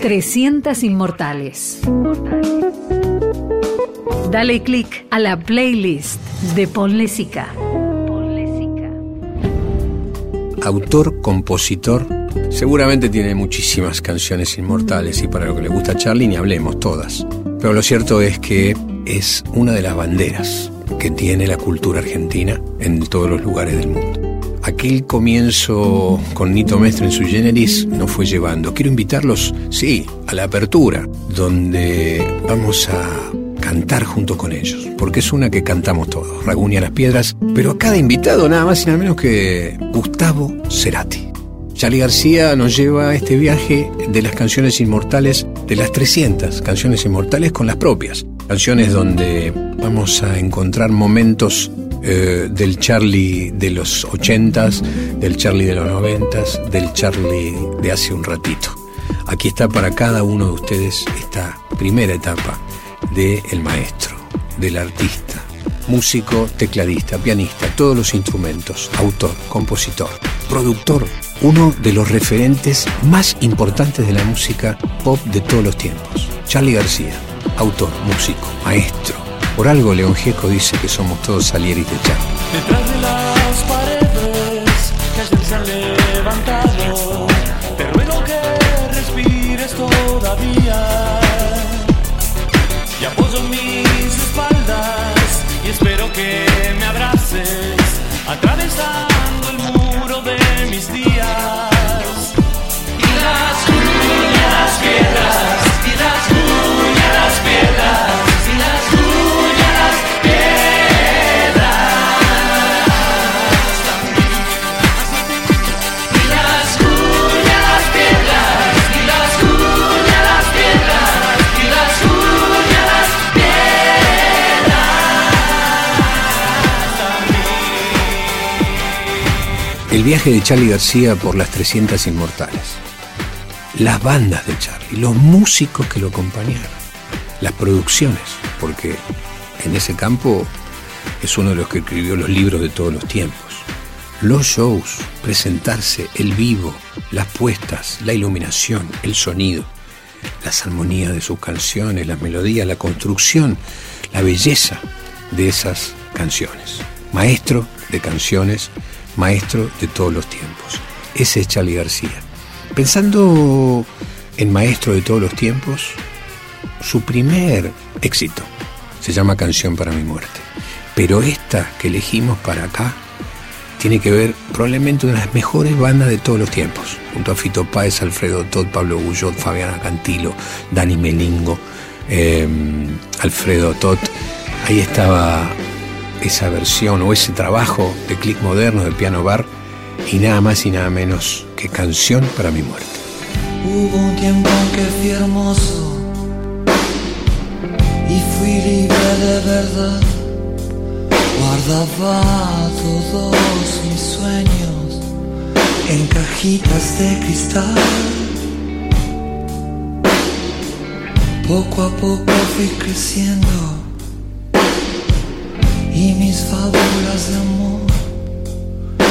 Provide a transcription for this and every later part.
300 Inmortales. Dale click a la playlist de Ponle Autor, compositor, seguramente tiene muchísimas canciones inmortales y para lo que le gusta a ni hablemos todas. Pero lo cierto es que es una de las banderas que tiene la cultura argentina en todos los lugares del mundo. Aquel comienzo con Nito Mestre en su generis nos fue llevando. Quiero invitarlos, sí, a la apertura, donde vamos a cantar junto con ellos, porque es una que cantamos todos, Raguña las Piedras, pero a cada invitado nada más y nada menos que Gustavo Cerati. Charlie García nos lleva a este viaje de las canciones inmortales, de las 300 canciones inmortales con las propias. Canciones donde vamos a encontrar momentos eh, del Charlie de los 80s, del Charlie de los 90s, del Charlie de hace un ratito. Aquí está para cada uno de ustedes esta primera etapa del el maestro, del artista, músico, tecladista, pianista, todos los instrumentos, autor, compositor, productor, uno de los referentes más importantes de la música pop de todos los tiempos. Charlie García, autor, músico, maestro, por algo León Gieco dice que somos todos Salieri de. Detrás El viaje de Charlie García por las 300 inmortales. Las bandas de Charlie, los músicos que lo acompañaron, las producciones, porque en ese campo es uno de los que escribió los libros de todos los tiempos. Los shows, presentarse, el vivo, las puestas, la iluminación, el sonido, las armonías de sus canciones, las melodías, la construcción, la belleza de esas canciones. Maestro de canciones maestro de todos los tiempos. Ese es Charlie García. Pensando en maestro de todos los tiempos, su primer éxito se llama Canción para mi muerte. Pero esta que elegimos para acá tiene que ver probablemente una de las mejores bandas de todos los tiempos, junto a Fito Páez, Alfredo Todd, Pablo Guyot, Fabiana Cantilo, Dani Melingo, em, Alfredo Todd. Ahí estaba esa versión o ese trabajo de click moderno de piano bar y nada más y nada menos que canción para mi muerte. Hubo un tiempo que fui hermoso y fui libre de verdad. Guardaba todos mis sueños en cajitas de cristal. Poco a poco fui creciendo y mis fábulas de amor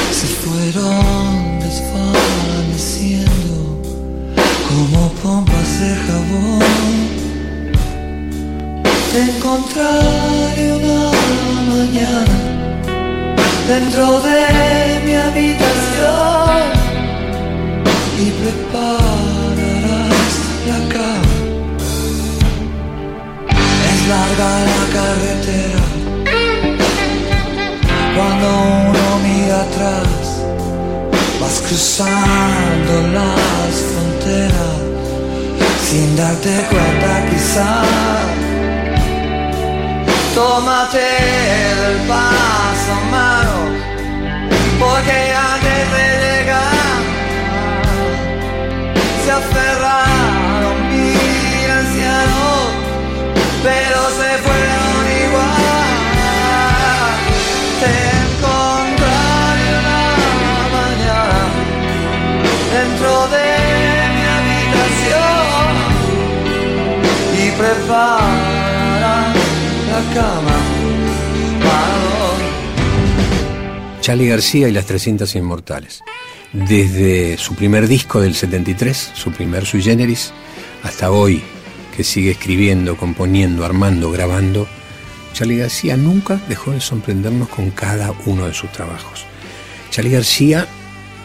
se fueron desvaneciendo como pompas de jabón. Te encontraré una mañana dentro de mi habitación y prepararás la cama. Es larga la carretera cuando uno mira atrás, vas cruzando las fronteras sin darte cuenta quizás. Tómate el paso mano, porque antes de llegar se aferraron la cama. Charlie García y las 300 Inmortales. Desde su primer disco del 73, su primer sui generis, hasta hoy, que sigue escribiendo, componiendo, armando, grabando, Charlie García nunca dejó de sorprendernos con cada uno de sus trabajos. Charlie García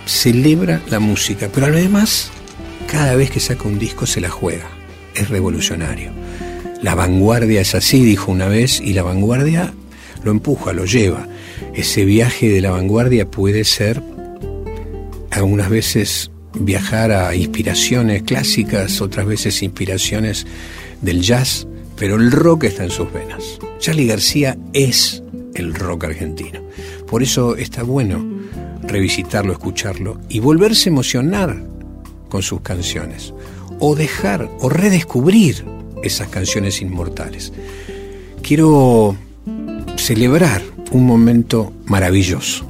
celebra la música, pero además cada vez que saca un disco se la juega, es revolucionario. La vanguardia es así, dijo una vez, y la vanguardia lo empuja, lo lleva. Ese viaje de la vanguardia puede ser algunas veces viajar a inspiraciones clásicas, otras veces inspiraciones del jazz, pero el rock está en sus venas. Charlie García es el rock argentino. Por eso está bueno revisitarlo, escucharlo y volverse a emocionar con sus canciones, o dejar o redescubrir esas canciones inmortales. Quiero celebrar un momento maravilloso.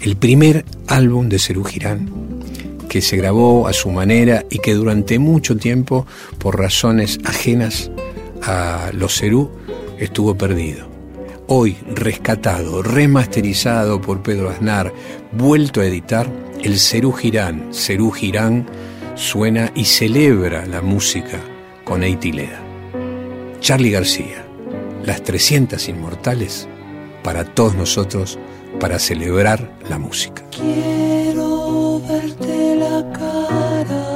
El primer álbum de Cerú Girán, que se grabó a su manera y que durante mucho tiempo, por razones ajenas a los Cerú, estuvo perdido. Hoy rescatado, remasterizado por Pedro Aznar, vuelto a editar, el Cerú Girán, Cerú Girán, suena y celebra la música con Eitileda. Charlie García, las 300 inmortales para todos nosotros para celebrar la música. Quiero verte la cara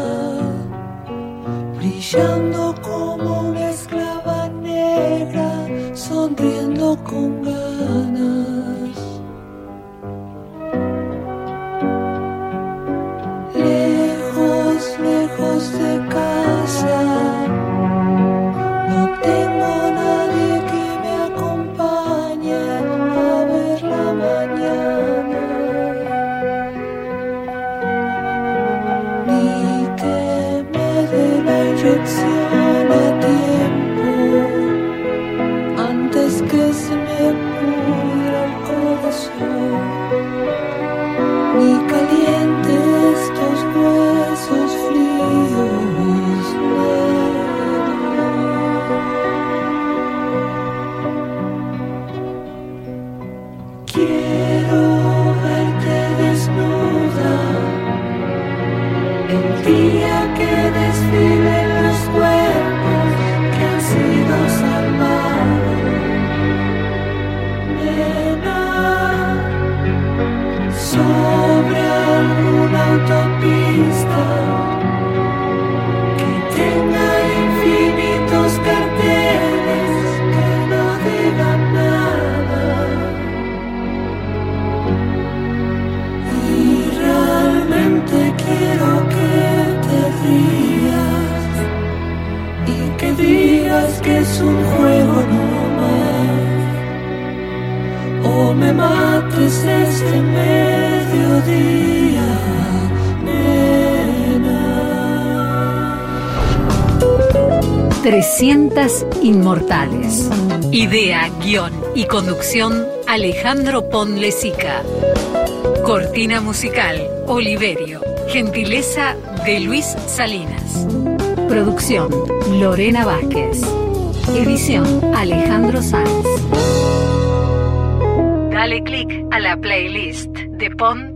brillando como una esclava negra, sonriendo con ganas. Sobre alguna autopista que tenga infinitos carteles que no digan nada. Y realmente quiero que te rías y que digas que es un juego no más. O me mates este nena. 300 Inmortales. Idea, guion y conducción Alejandro Ponlesica. Cortina musical Oliverio. Gentileza de Luis Salinas. Producción Lorena Vázquez. Edición Alejandro Sanz. Dale click a la playlist de Pon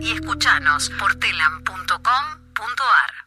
Y escuchanos por telam.com.ar.